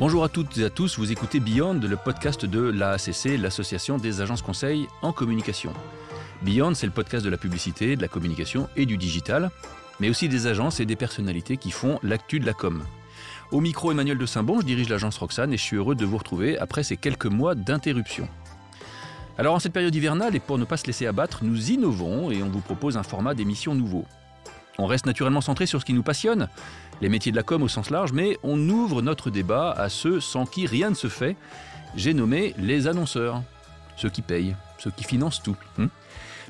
Bonjour à toutes et à tous, vous écoutez Beyond, le podcast de l'AACC, l'Association des agences conseils en communication. Beyond, c'est le podcast de la publicité, de la communication et du digital, mais aussi des agences et des personnalités qui font l'actu de la com. Au micro, Emmanuel de Saint-Bon, je dirige l'agence Roxane et je suis heureux de vous retrouver après ces quelques mois d'interruption. Alors en cette période hivernale et pour ne pas se laisser abattre, nous innovons et on vous propose un format d'émission nouveau. On reste naturellement centré sur ce qui nous passionne, les métiers de la com au sens large, mais on ouvre notre débat à ceux sans qui rien ne se fait. J'ai nommé les annonceurs, ceux qui payent, ceux qui financent tout. hein.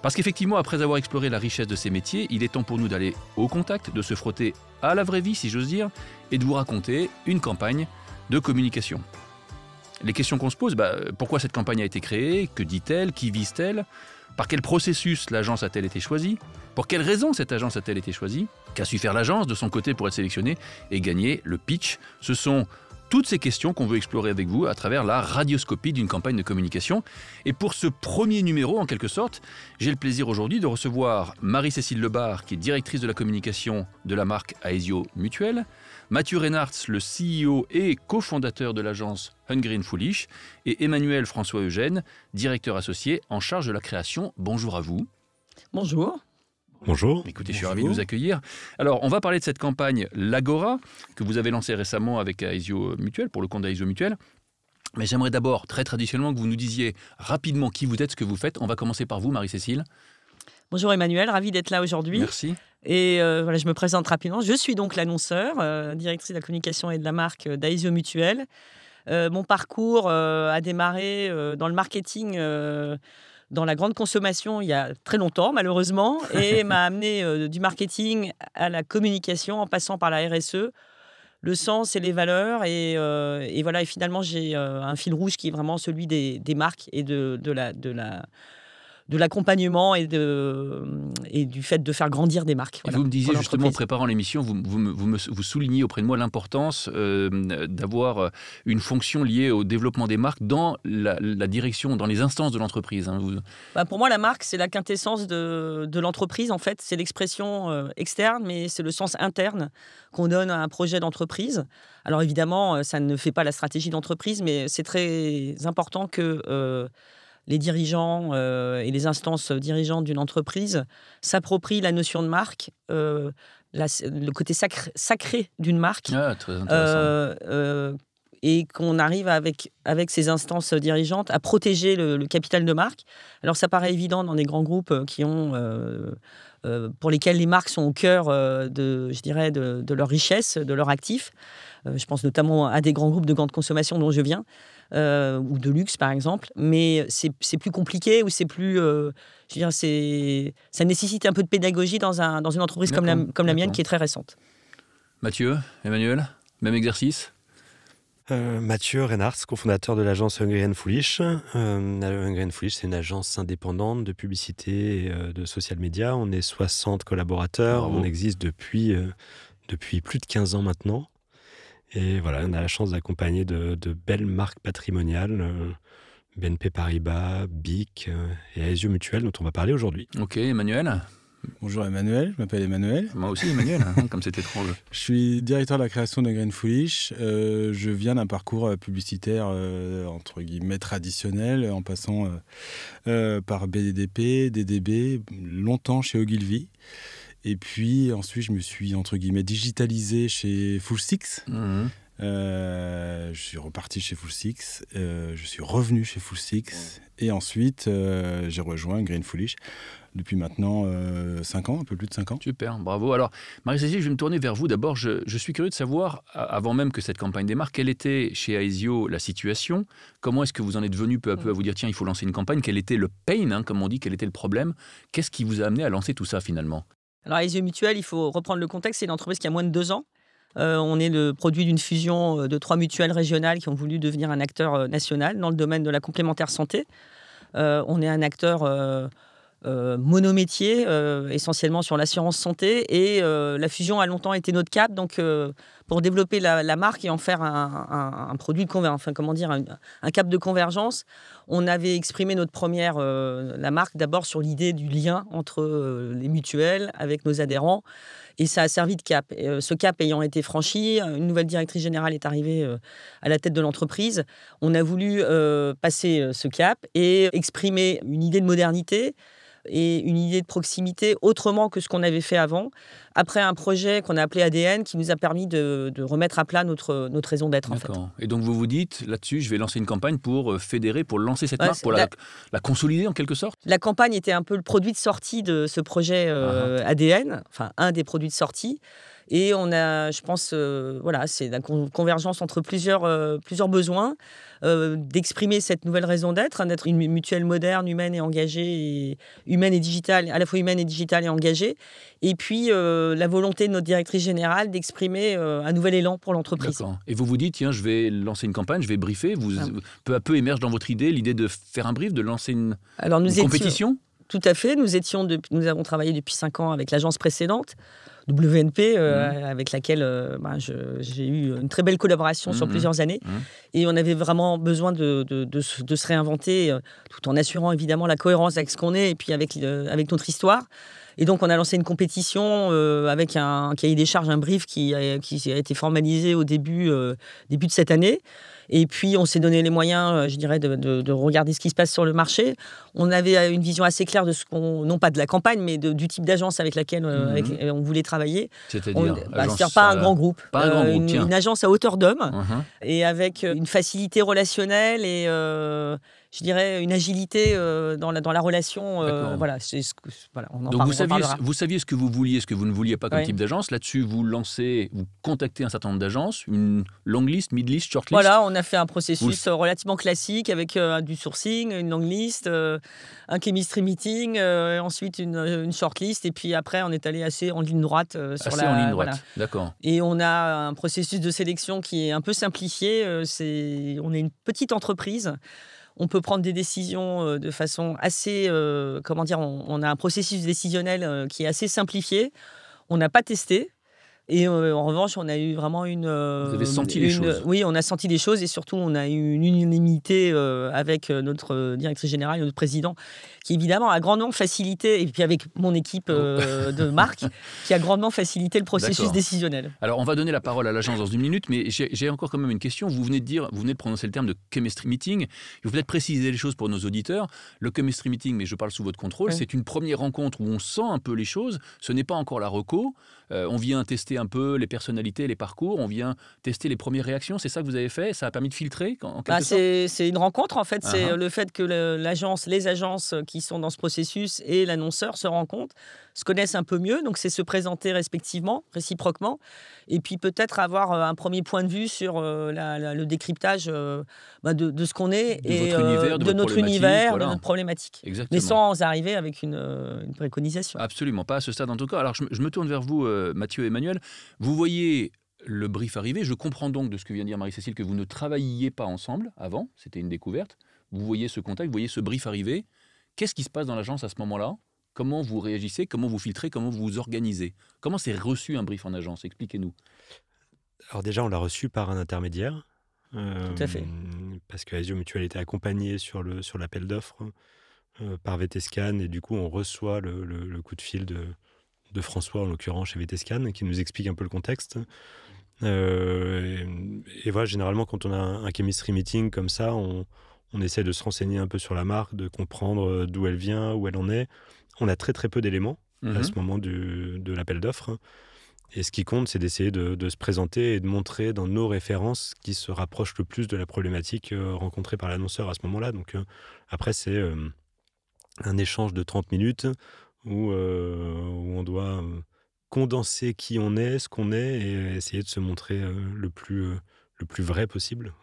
Parce qu'effectivement, après avoir exploré la richesse de ces métiers, il est temps pour nous d'aller au contact, de se frotter à la vraie vie, si j'ose dire, et de vous raconter une campagne de communication. Les questions qu'on se pose, bah, pourquoi cette campagne a été créée? Que dit-elle? Qui vise-t-elle? Par quel processus l'agence a-t-elle été choisie? Pour quelles raisons cette agence a-t-elle été choisie? Qu'a su faire l'agence de son côté pour être sélectionnée et gagner le pitch? Ce sont toutes ces questions qu'on veut explorer avec vous à travers la radioscopie d'une campagne de communication. Et pour ce premier numéro, en quelque sorte, j'ai le plaisir aujourd'hui de recevoir Marie-Cécile Lebar, qui est directrice de la communication de la marque Aesio Mutuelle, Mathieu Reynards, le CEO et cofondateur de l'agence Hungry and Foolish, et Emmanuel François Eugène, directeur associé en charge de la création. Bonjour à vous. Bonjour. Bonjour. Écoutez, je suis ravi de vous accueillir. Alors, on va parler de cette campagne L'Agora, que vous avez lancée récemment avec Aesio Mutuel, pour le compte d'Aesio Mutuel. Mais j'aimerais d'abord, très traditionnellement, que vous nous disiez rapidement qui vous êtes, ce que vous faites. On va commencer par vous, Marie-Cécile. Bonjour Emmanuel, ravi d'être là aujourd'hui. Merci. Et euh, voilà, je me présente rapidement. Je suis donc l'annonceur, euh, directrice de la communication et de la marque d'Aesio Mutuel. Euh, mon parcours a démarré dans le marketing, dans la grande consommation, il y a très longtemps, malheureusement, et m'a amené euh, du marketing à la communication en passant par la RSE, le sens et les valeurs. Et, euh, et voilà, et finalement, j'ai euh, un fil rouge qui est vraiment celui des, des marques et de, de la. De la de l'accompagnement et, de, et du fait de faire grandir des marques. Voilà, vous me disiez justement en préparant l'émission, vous, vous, vous, vous soulignez auprès de moi l'importance euh, d'avoir euh, une fonction liée au développement des marques dans la, la direction, dans les instances de l'entreprise. hein. Bah, pour moi, la marque, c'est la quintessence de, de l'entreprise. En fait, c'est l'expression euh, externe, mais c'est le sens interne qu'on donne à un projet d'entreprise. Alors évidemment, ça ne fait pas la stratégie d'entreprise, mais c'est très important que euh, les dirigeants euh, et les instances dirigeantes d'une entreprise s'approprient la notion de marque, euh, la- le côté sacré, sacré d'une marque. Ah, très intéressant. Euh, et qu'on arrive avec, avec ces instances dirigeantes à protéger le, le capital de marque. Alors ça paraît évident dans des grands groupes euh, qui ont, euh, euh, pour lesquels les marques sont au cœur de, je dirais, de, de leur richesse, de leur actif. Euh, je pense notamment à des grands groupes de grande consommation dont je viens, ou de luxe par exemple. Mais c'est plus compliqué ou c'est plus, je veux dire, c'est, ça nécessite un peu de pédagogie dans, un, dans une entreprise comme la, comme la mienne qui est très récente. Mathieu, Emmanuel, même exercice? Euh, Mathieu Reynards, cofondateur de l'agence Hungry and Foolish. Euh, Hungry and Foolish, c'est une agence indépendante de publicité et euh, de social media. On est 60 collaborateurs. Bravo. On existe depuis, depuis plus de 15 ans maintenant. Et voilà, on a la chance d'accompagner de, de belles marques patrimoniales. BNP Paribas, BIC et Aesio Mutuel, dont on va parler aujourd'hui. Ok, Emmanuel? Bonjour Emmanuel, je m'appelle Emmanuel. Moi aussi, Emmanuel, hein, comme c'est étrange. Je suis directeur de la création de Green Foolish. Euh, je viens d'un parcours euh, publicitaire euh, entre guillemets traditionnel, en passant euh, par BDDP, DDB, longtemps chez Ogilvy. Et puis ensuite, je me suis entre guillemets digitalisé chez Full Six. Mhm. Euh, je suis reparti chez Full Six. euh, je suis revenu chez Full Six. Et ensuite, euh, j'ai rejoint Green Foolish depuis maintenant 5 ans, un peu plus de 5 ans. Super, bravo. Alors, Marie-Cécile, je vais me tourner vers vous. D'abord, je, je suis curieux de savoir, avant même que cette campagne démarre, quelle était chez Aesio la situation? Comment est-ce que vous en êtes venu peu à peu à vous dire, tiens, il faut lancer une campagne? Quel était le pain, hein, comme on dit? Quel était le problème? Qu'est-ce qui vous a amené à lancer tout ça finalement? Alors, Aesio Mutuel, il faut reprendre le contexte, c'est une entreprise qui a moins de deux ans. Euh, on est le produit d'une fusion euh, de trois mutuelles régionales qui ont voulu devenir un acteur euh, national dans le domaine de la complémentaire santé. Euh, on est un acteur euh, euh, monométier, essentiellement sur l'assurance santé, et la fusion a longtemps été notre cap. Donc, pour développer la, marque et en faire un, produit de convergence, comment un, cap de convergence, on avait exprimé notre première, la marque d'abord sur l'idée du lien entre les mutuelles avec nos adhérents Et ça a servi de cap. ce cap ayant été franchi, une nouvelle directrice générale est arrivée à la tête de l'entreprise. On a voulu passer ce cap et exprimer une idée de modernité et une idée de proximité autrement que ce qu'on avait fait avant, après un projet qu'on a appelé ADN qui nous a permis de, remettre à plat notre, notre raison d'être. En fait. Et donc vous vous dites, là-dessus, je vais lancer une campagne pour euh, fédérer, pour lancer cette marque, pour la, la, consolider en quelque sorte? La campagne était un peu le produit de sortie de ce projet euh, ah ah. ADN, enfin un des produits de sortie. Et on a, je pense, euh, voilà, c'est la convergence entre plusieurs, euh, plusieurs besoins, euh, d'exprimer cette nouvelle raison d'être, hein, d'être une mutuelle moderne, humaine et engagée, humaine et digitale, à la fois humaine et digitale et engagée. Et puis la volonté de notre directrice générale d'exprimer un nouvel élan pour l'entreprise. Et vous vous dites, tiens, je vais lancer une campagne, je vais briefer. Vous, ah. Peu à peu émerge dans votre idée l'idée de faire un brief, de lancer une, Alors, nous compétition? Tout à fait. Nous, étions nous avons travaillé depuis cinq ans avec l'agence précédente. WNP, euh, mmh. avec laquelle euh, bah, j'ai eu une très belle collaboration sur mmh. plusieurs années. Mmh. Et on avait vraiment besoin de, de, se réinventer, euh, tout en assurant évidemment la cohérence avec ce qu'on est et puis avec, avec notre histoire. Et donc, on a lancé une compétition avec un cahier des charges, un brief qui a, qui a été formalisé au début, début de cette année. Et puis, on s'est donné les moyens, euh, je dirais, de, regarder ce qui se passe sur le marché. On avait euh, une vision assez claire de ce qu'on, non pas de la campagne, mais du type d'agence avec laquelle euh, mhm. on voulait travailler. C'est-à-dire bah, pas un grand groupe. Pas un grand groupe, une, agence à hauteur d'homme uh-huh. et avec une facilité relationnelle et je dirais, une agilité euh, dans, la, dans la relation. Euh, voilà, c'est ce que, voilà, on en Donc vous, saviez, vous saviez ce que vous vouliez, ce que vous ne vouliez pas comme type d'agence. Là-dessus, vous lancez, vous contactez un certain nombre d'agences, une long list, mid list, short list. Voilà, on a fait un processus relativement classique avec euh, du sourcing, une long list, un chemistry meeting, ensuite une, une short list, et puis après, on est allé assez en ligne droite sur assez la. en ligne droite, d'accord. Et on a un processus de sélection qui est un peu simplifié. c'est, on est une petite entreprise on peut prendre des décisions de façon assez, comment dire, on, a un processus décisionnel qui est assez simplifié. On n'a pas testé. Et en revanche, on a eu vraiment une. Vous avez senti les choses Oui, on a senti des choses et surtout, on a eu une unanimité avec notre directrice générale, notre président, qui évidemment a grandement facilité, et puis avec mon équipe euh, de marque, qui a grandement facilité le processus décisionnel. Alors, on va donner la parole à l'agence dans une minute, mais j'ai encore quand même une question. Vous venez de dire, vous venez de prononcer le terme de chemistry meeting. Il faut peut-être préciser les choses pour nos auditeurs. Le chemistry meeting, mais je parle sous votre contrôle, c'est une première rencontre où on sent un peu les choses. Ce n'est pas encore la reco. Euh, on vient tester un peu les personnalités, les parcours. On vient tester les premières réactions. C'est ça que vous avez fait? Ça a permis de filtrer en, bah, C'est une rencontre, en fait. C'est uh-huh. le fait que l'agence, les agences qui sont dans ce processus et l'annonceur se rencontrent, se connaissent un peu mieux. Donc, c'est se présenter respectivement, réciproquement, et puis peut-être avoir euh, un premier point de vue sur euh, le décryptage euh, bah, de, ce qu'on est et de, notre univers, de notre problématique. Mais sans arriver avec une, préconisation. Absolument pas à ce stade en tout cas. Alors, je, je me tourne vers vous, Mathieu et Emmanuel. Vous voyez le brief arriver. Je comprends donc de ce que vient de dire Marie-Cécile que vous ne travailliez pas ensemble avant. C'était une découverte. Vous voyez ce contact, vous voyez ce brief arriver. Qu'est-ce qui se passe dans l'agence à ce moment-là? Comment vous réagissez? Comment vous filtrez? Comment vous vous organisez? Comment c'est reçu un brief en agence? Expliquez-nous. Alors déjà, on l'a reçu par un intermédiaire. Euh, Tout à fait. Parce que Asio Mutual était accompagné sur l'appel sur d'offres euh, par VTScan et du coup, on reçoit le, coup de fil de, de François, en l'occurrence chez VTScan, qui nous explique un peu le contexte. Euh, et, voilà, généralement, quand on a un, un chemistry meeting comme ça, on, on essaie de se renseigner un peu sur la marque, de comprendre euh, d'où elle vient, où elle en est. On a très très peu d'éléments à mhm. ce moment de l'appel d'offres. Et ce qui compte, c'est d'essayer de, se présenter et de montrer dans nos références qui se rapprochent le plus de la problématique euh, rencontrée par l'annonceur à ce moment-là. Donc euh, après, c'est un échange de 30 minutes où, où on doit condenser qui on est, ce qu'on est, et essayer de se montrer le, plus, le plus vrai possible.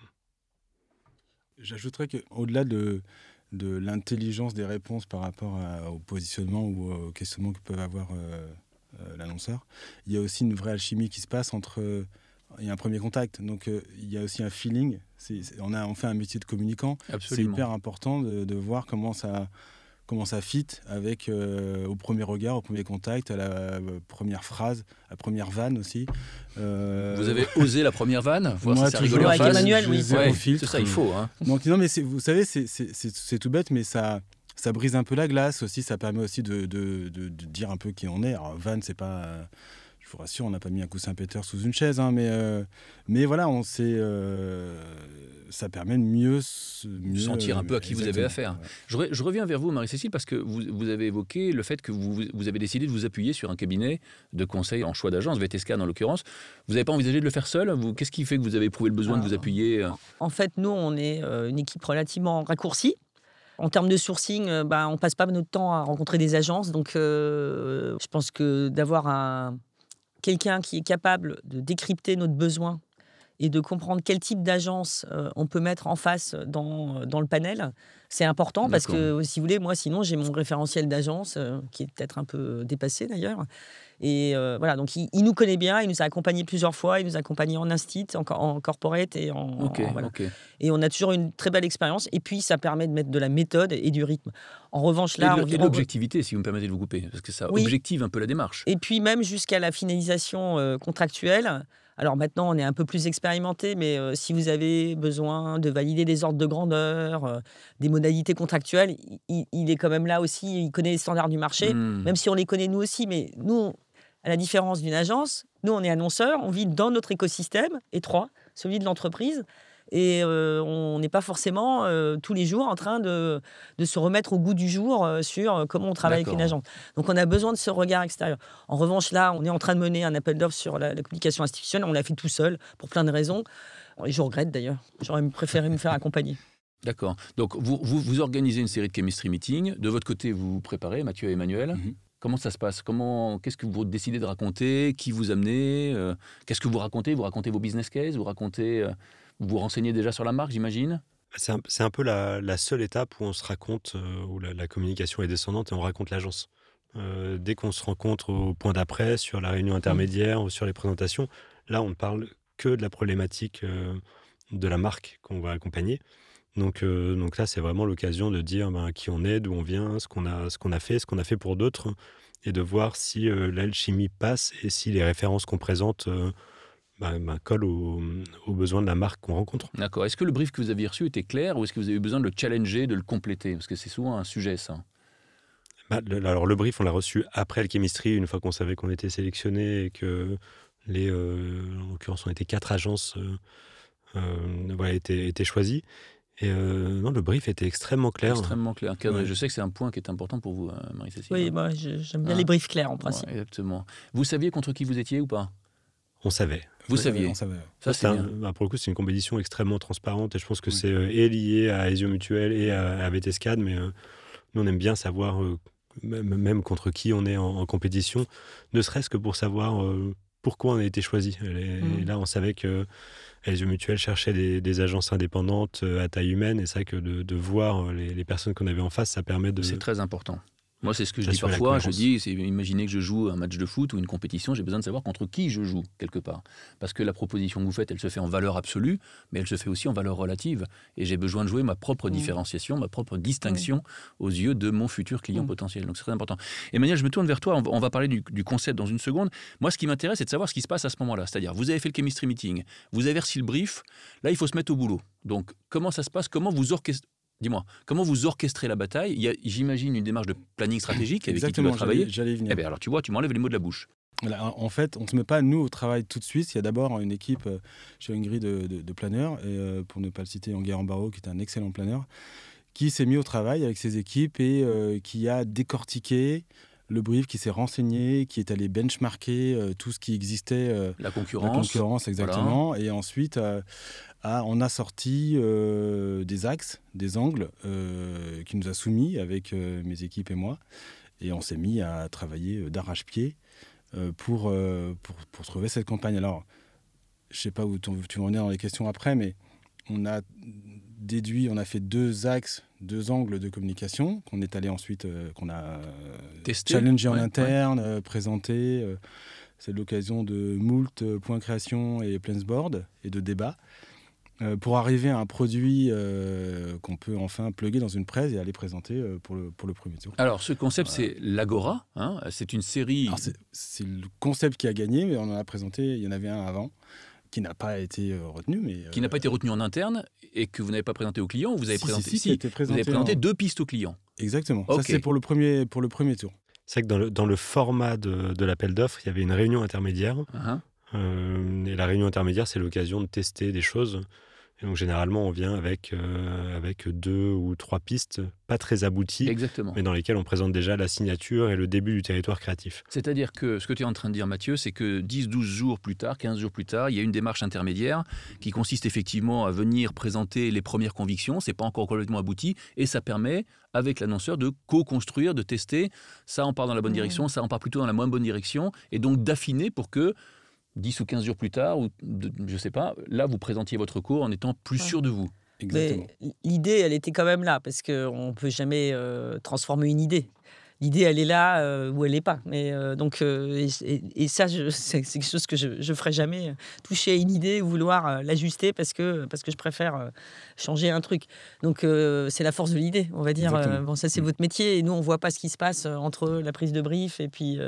J'ajouterais qu'au-delà de, de l'intelligence des réponses par rapport au positionnement ou au questionnement que peut avoir euh, euh, l'annonceur, il y a aussi une vraie alchimie qui se passe entre. il y a un premier contact, donc euh, il y a aussi un feeling. on, a, on fait un métier de communicant. C'est hyper important de, de, voir comment ça, comment ça fit avec euh, au premier regard, au premier contact, à la euh, première phrase, à la première vanne aussi. Euh, vous avez osé la première vanne? Voir Moi, si rigolé avec Emmanuel, oui. c'est ça, il faut. Hein. Donc, non, mais vous savez, c'est tout bête, mais ça, ça brise un peu la glace aussi. Ça permet aussi de, de, de, dire un peu qui on est. Alors, van, c'est pas je vous rassure, on n'a pas mis un coussin péteur sous une chaise, hein, mais, euh, mais voilà, on sait, euh, ça permet de mieux, mieux sentir un peu à qui vous avez affaire. Je, je, reviens vers vous, Marie-Cécile, parce que vous, vous, avez évoqué le fait que vous, vous, avez décidé de vous appuyer sur un cabinet de conseil en choix d'agence, VTSCAN en l'occurrence. Vous n'avez pas envisagé de le faire seul? Qu'est-ce qui fait que vous avez éprouvé le besoin de vous appuyer euh? En fait, nous, on est une équipe relativement raccourcie. En termes de sourcing, bah, on passe pas notre temps à rencontrer des agences. Donc, je pense que d'avoir un, quelqu'un qui est capable de décrypter notre besoin et de comprendre quel type d'agence euh, on peut mettre en face dans, dans le panel, c'est important parce que, si vous voulez, moi, sinon, j'ai mon référentiel d'agence euh, qui est peut-être un peu dépassé d'ailleurs. Et euh, voilà, donc il, nous connaît bien, il nous a accompagnés plusieurs fois, il nous a accompagnés en instit, en, en corporate et en, Et on a toujours une très belle expérience. Et puis ça permet de mettre de la méthode et du rythme. En revanche, là, et, l'objectivité, si vous me permettez de vous couper, parce que ça objective un peu la démarche. Et puis même jusqu'à la finalisation euh, contractuelle. Alors maintenant, on est un peu plus expérimenté, mais euh, si vous avez besoin de valider des ordres de grandeur, des modalités contractuelles, il, est quand même là aussi, il connaît les standards du marché, hmm. même si on les connaît nous aussi, mais nous, à la différence d'une agence, nous, on est annonceurs, on vit dans notre écosystème étroit, celui de l'entreprise. Et euh, on n'est pas forcément euh, tous les jours en train de, de, se remettre au goût du jour euh, sur comment on travaille avec une agence. Donc on a besoin de ce regard extérieur. En revanche, là, on est en train de mener un appel d'offres sur la, communication institutionnelle. On l'a fait tout seul pour plein de raisons. Et je regrette d'ailleurs. J'aurais préféré me faire accompagner. D'accord. Donc vous, vous, organisez une série de chemistry meetings. De votre côté, vous vous préparez, Mathieu et Emmanuel. Mhm. Comment ça se passe? Comment, Qu'est-ce que vous décidez de raconter? Qui vous amenez? Euh, Qu'est-ce que vous racontez? Vous racontez vos business cases? Vous racontez euh, Vous vous renseignez déjà sur la marque, j'imagine? C'est un, peu la, seule étape où on se raconte, euh, où la, communication est descendante et on raconte l'agence. dès qu'on se rencontre au point d'après, sur la réunion intermédiaire ou sur les présentations, là, on ne parle que de la problématique de la marque qu'on va accompagner. Donc, donc là, c'est vraiment l'occasion de dire ben, qui on est, d'où on vient, ce qu'on a, ce qu'on a fait, ce qu'on a fait pour d'autres, et de voir si l'alchimie passe et si les références qu'on présente ben, collent aux, besoins de la marque qu'on rencontre. D'accord. Est-ce que le brief que vous aviez reçu était clair ou est-ce que vous avez eu besoin de le challenger, de le compléter? Parce que c'est souvent un sujet, ça. alors, le brief, on l'a reçu après le chemistry, une fois qu'on savait qu'on était sélectionné et que les, en l'occurrence, on était quatre agences. voilà, étaient, étaient choisies. Et euh, non, le brief était extrêmement clair. Extrêmement clair, Je sais que c'est un point qui est important pour vous, euh, Marie-Cécile. Oui, moi, j'aime bien ah. les briefs clairs en principe. exactement. Vous saviez contre qui vous étiez ou pas? On savait. Vous saviez. Ça, c'est bah, pour le coup, c'est une compétition extrêmement transparente et je pense que c'est euh, lié à Esio Mutuel et à, à VTSCAD, mais nous, on aime bien savoir même, contre qui on est en, compétition, ne serait-ce que pour savoir pourquoi on a été choisi. Et, mmh. là, on savait que les mutuelles cherchaient des, agences indépendantes euh, à taille humaine. Et c'est vrai que de, voir les, les personnes qu'on avait en face, ça permet de. C'est très important. Moi, c'est ce que je dis parfois. Je dis, imaginez que je joue un match de foot ou une compétition, j'ai besoin de savoir contre qui je joue, quelque part. Parce que la proposition que vous faites, elle se fait en valeur absolue, mais elle se fait aussi en valeur relative. Et j'ai besoin de jouer ma propre mmh. différenciation, ma propre distinction aux yeux de mon futur client mmh. potentiel. Donc, c'est très important. Emmanuel, je me tourne vers toi. On va parler du, du concept dans une seconde. Moi, ce qui m'intéresse, c'est de savoir ce qui se passe à ce moment-là. C'est-à-dire, vous avez fait le chemistry meeting, vous avez reçu le brief. Là, il faut se mettre au boulot. Donc, comment ça se passe? Comment vous orchestrez Dis-moi, comment vous orchestrez la bataille? Il y a, j'imagine, une démarche de planning stratégique avec qui tu dois travailler. J'allais venir. Eh bien, alors tu vois, tu m'enlèves les mots de la bouche. en fait, on ne se met pas, nous, au travail tout de suite. Il y a d'abord une équipe euh, chez Hungry de, de, planeurs, et, euh, pour ne pas le citer, Anguerre Barreau, qui est un excellent planeur, qui s'est mis au travail avec ses équipes et euh, qui a décortiqué le brief, qui s'est renseigné, qui est allé benchmarker tout ce qui existait. la concurrence. La concurrence, exactement. Et ensuite on a sorti euh, des axes, des angles euh, qui nous a soumis avec euh, mes équipes et moi. Et on s'est mis à travailler d'arrache-pied pour, pour, trouver cette campagne. Alors, je ne sais pas où tu vas en dans les questions après, mais on a déduit, on a fait deux axes, deux angles de communication qu'on est allé ensuite, qu'on a Testé, challengé en interne, présenté. c'est l'occasion de moult points création et plansboard et de débats. Euh, pour arriver à un produit euh, qu'on peut enfin plugger dans une presse et aller présenter euh, pour, le, pour le premier tour. Alors, ce concept, c'est l'Agora. Hein c'est une série. C'est le concept qui a gagné, mais on en a présenté, il y en avait un avant qui n'a pas été retenu. Mais, qui n'a pas été retenu en interne et que vous n'avez pas présenté au client vous avez présenté, si, vous avez présenté deux pistes au client Exactement. Ça, c'est pour, le premier, pour le premier tour. C'est que dans le, dans le format de, de l'appel d'offres, il y avait une réunion intermédiaire. Uh-huh. Euh, et la réunion intermédiaire, c'est l'occasion de tester des choses. Et donc généralement, on vient avec, euh, avec deux ou trois pistes, pas très abouties, Exactement. mais dans lesquelles on présente déjà la signature et le début du territoire créatif. C'est-à-dire que ce que tu es en train de dire, Mathieu, c'est que 10, 12 jours plus tard, 15 jours plus tard, il y a une démarche intermédiaire qui consiste effectivement à venir présenter les premières convictions. C'est pas encore complètement abouti et ça permet, avec l'annonceur, de co-construire, de tester. Ça, on part dans la bonne Mmh. direction, ça, on part plutôt dans la moins bonne direction et donc d'affiner pour que 10 ou 15 jours plus tard, ou de- je sais pas, là, vous présentiez votre cours en étant plus Ouais. sûr de vous. Exactement. L'idée, elle était quand même là, parce qu'on ne peut jamais euh, transformer une idée. L'idée, elle est là euh, ou elle n'est pas. Mais, euh, donc, euh, et, ça, c'est quelque chose que je ne ferai jamais, euh, toucher à une idée ou vouloir l'ajuster parce que, parce que je préfère changer un truc. Donc, c'est la force de l'idée, on va dire. Bon, ça, c'est Mm. votre métier. Et nous, on ne voit pas ce qui se passe entre la prise de brief et puis...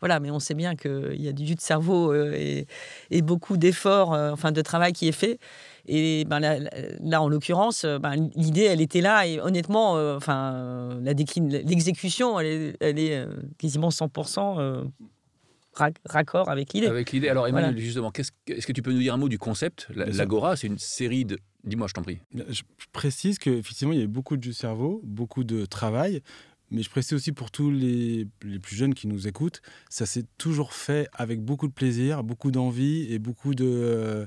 voilà, mais on sait bien qu'il y a du jus de cerveau et, et beaucoup d'efforts, enfin, de travail qui est fait. Et ben, là, là, en l'occurrence, euh, ben, l'idée, elle était là. Et honnêtement, euh, enfin, euh, la décline, l'exécution, elle est, elle est euh, quasiment 100% euh, ra- raccord avec l'idée. Avec l'idée. Alors, Emmanuel, Voilà. justement, qu'est-ce est-ce que tu peux nous dire un mot du concept? L'Agora, c'est une série de. Dis-moi, je t'en prie. Je précise qu'effectivement, il y a eu beaucoup de cerveau, beaucoup de travail. Mais je précise aussi pour tous les, les plus jeunes qui nous écoutent, ça s'est toujours fait avec beaucoup de plaisir, beaucoup d'envie et beaucoup de, euh,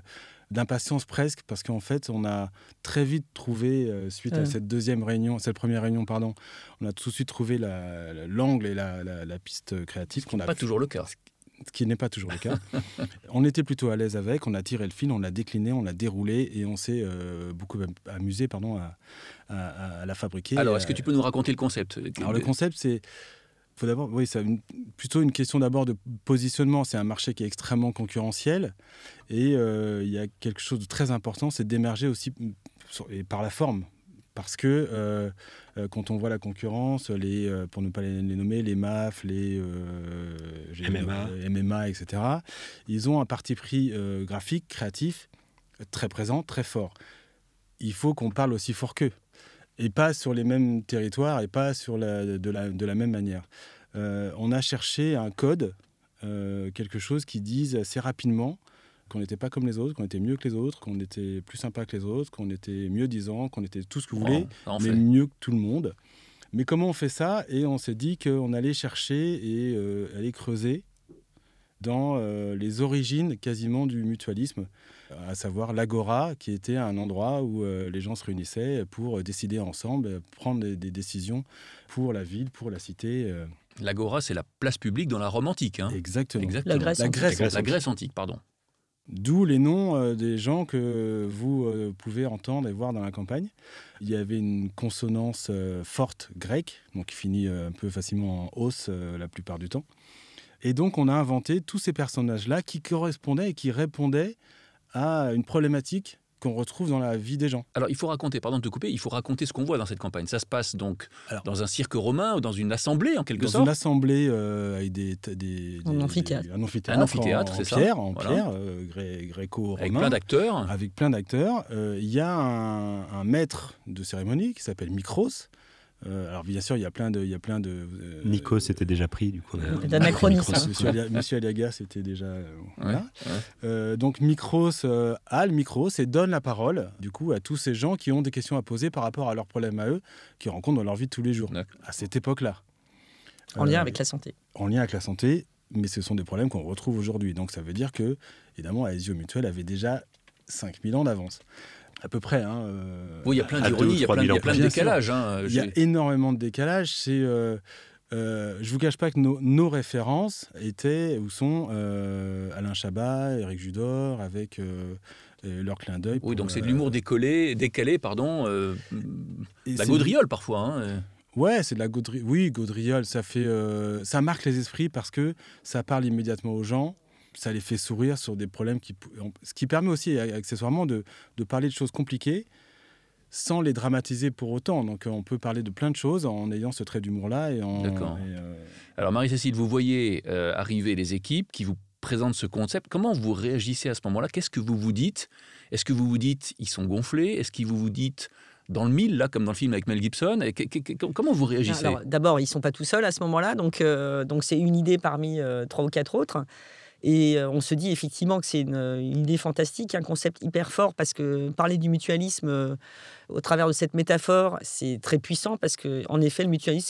d'impatience presque, parce qu'en fait, on a très vite trouvé, euh, suite à cette deuxième réunion, cette première réunion, pardon, on a tout de suite trouvé la- la- l'angle et la, la- la piste créative qu'on a Pas pu- toujours le cas. ce qui n'est pas toujours le cas. on était plutôt à l'aise avec, on a tiré le fil, on l'a décliné, on l'a déroulé et on s'est euh, beaucoup am- amusé pardon, à, à- à la fabriquer. Alors, est-ce que tu peux nous raconter le concept? Alors le concept, c'est faut d'abord, oui, c'est plutôt une question d'abord de positionnement. C'est un marché qui est extrêmement concurrentiel et euh, il y a quelque chose de très important, c'est d'émerger aussi mm, et par la forme. Parce que euh, euh, quand on voit la concurrence, les, pour ne pas les, les nommer, les MAF, les euh, MMA. MMA, etc., ils ont un parti pris graphique, créatif, très présent, très fort. Il faut qu'on parle aussi fort qu'eux et pas sur les mêmes territoires et pas sur la, de, la, de la même manière. Euh, on a cherché un code, euh, quelque chose qui dise assez rapidement qu'on n'était pas comme les autres, qu'on était mieux que les autres, qu'on était plus sympa que les autres, qu'on était mieux disant, qu'on était tout ce que vous voulez, en mais fait. mieux que tout le monde. Mais comment on fait ça? Et on s'est dit qu'on allait chercher et euh, aller creuser dans euh, les origines quasiment du mutualisme, à savoir l'agora, qui était un endroit où euh, les gens se réunissaient pour décider ensemble, prendre des, des décisions pour la ville, pour la cité. L'Agora, c'est la place publique dans la Rome antique. hein. exactement. Exactement. La Grèce La antique. Grèce, La antique. Grèce antique, pardon. D'où les noms euh, des gens que vous euh, pouvez entendre et voir dans la campagne. Il y avait une consonance euh, forte grecque, donc qui finit euh, un peu facilement en os euh, la plupart du temps. Et donc on a inventé tous ces personnages-là qui correspondaient et qui répondaient à une problématique qu'on retrouve dans la vie des gens. Alors, il faut raconter, pardon de te couper, il faut raconter ce qu'on voit dans cette campagne. Ça se passe donc Alors- dans un cirque romain ou dans une assemblée, en quelque Dans sorte. une assemblée euh, avec des, des, Un amphithéâtre. des- un amphithéâtre, Un amphithéâtre, en, c'est en ça. pierre, en Voilà. pierre euh, gré- gréco-romain. Avec plein d'acteurs. avec plein d'acteurs. Euh, Il y a un, un maître de cérémonie qui s'appelle Micros. Euh, alors bien sûr, il y a plein de, il y a plein de. euh, Nico s'était déjà pris, du coup. on a- D'anachronisme. Micros. Monsieur, Alia- Monsieur Aliaga, c'était déjà. euh, voilà. ouais. Euh, donc Micros euh, a le micro et donne la parole du coup à tous ces gens qui ont des questions à poser par rapport à leurs problèmes à eux, qu'ils rencontrent dans leur vie de tous les jours. À cette époque-là. En lien Euh, avec la santé. en lien avec la santé, mais ce sont des problèmes qu'on retrouve aujourd'hui. Donc ça veut dire que, évidemment, Aesio Mutuel avait déjà 5000 ans d'avance. À peu près. Hein, euh, Oui, il y a plein à deux d'ironie, ou il y a plein, de décalages. hein. Il y a J'ai- énormément de décalage. C'est, euh, euh, je vous cache pas que nos, nos références étaient ou sont euh, Alain Chabat, Éric Judor, avec leur clin d'œil. Oui, donc c'est de l'humour décollé, décalé, pardon. euh, la gaudriole parfois. hein. Ouais, c'est de la gaudriole. Oui, gaudriole, ça fait, euh, ça marque les esprits parce que ça parle immédiatement aux gens. Ça les fait sourire sur des problèmes qui, ce qui permet aussi accessoirement de, de parler de choses compliquées sans les dramatiser pour autant. Donc euh, on peut parler de plein de choses en ayant ce trait d'humour-là et en. D'accord. et, euh, Alors Marie-Cécile, vous voyez euh, arriver les équipes qui vous présentent ce concept. Comment vous réagissez à ce moment-là? Qu'est-ce que vous vous dites? Est-ce que vous vous dites ils sont gonflés? Est-ce que vous vous dites dans le mille, là, comme dans le film avec Mel Gibson? Et comment vous réagissez? D'abord, ils ne sont pas tout seuls à ce moment-là, donc euh, donc c'est une idée parmi euh, trois ou quatre autres. Et euh, on se dit effectivement que c'est une, idée fantastique, un concept hyper fort, parce que parler du mutualisme au travers de cette métaphore, c'est très puissant, parce qu'en effet, le mutualisme,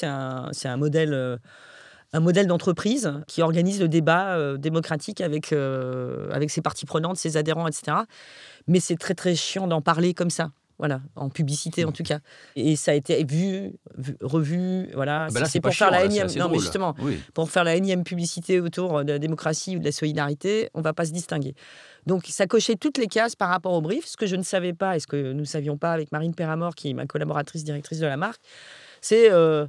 c'est un, un, modèle un modèle d'entreprise qui organise le débat démocratique avec, avec ses parties prenantes, ses adhérents, etc. Mais c'est très très chiant d'en parler comme ça. Voilà, en publicité en tout cas. Et ça a été vu, revu, voilà. Ah bah c'est pour faire la énième. Non, mais justement, pour faire la énième publicité autour de la démocratie ou de la solidarité, on va pas se distinguer. Donc ça cochait toutes les cases par rapport au brief. Ce que je ne savais pas et ce que nous ne savions pas avec Marine Perramor, qui est ma collaboratrice directrice de la marque, c'est euh,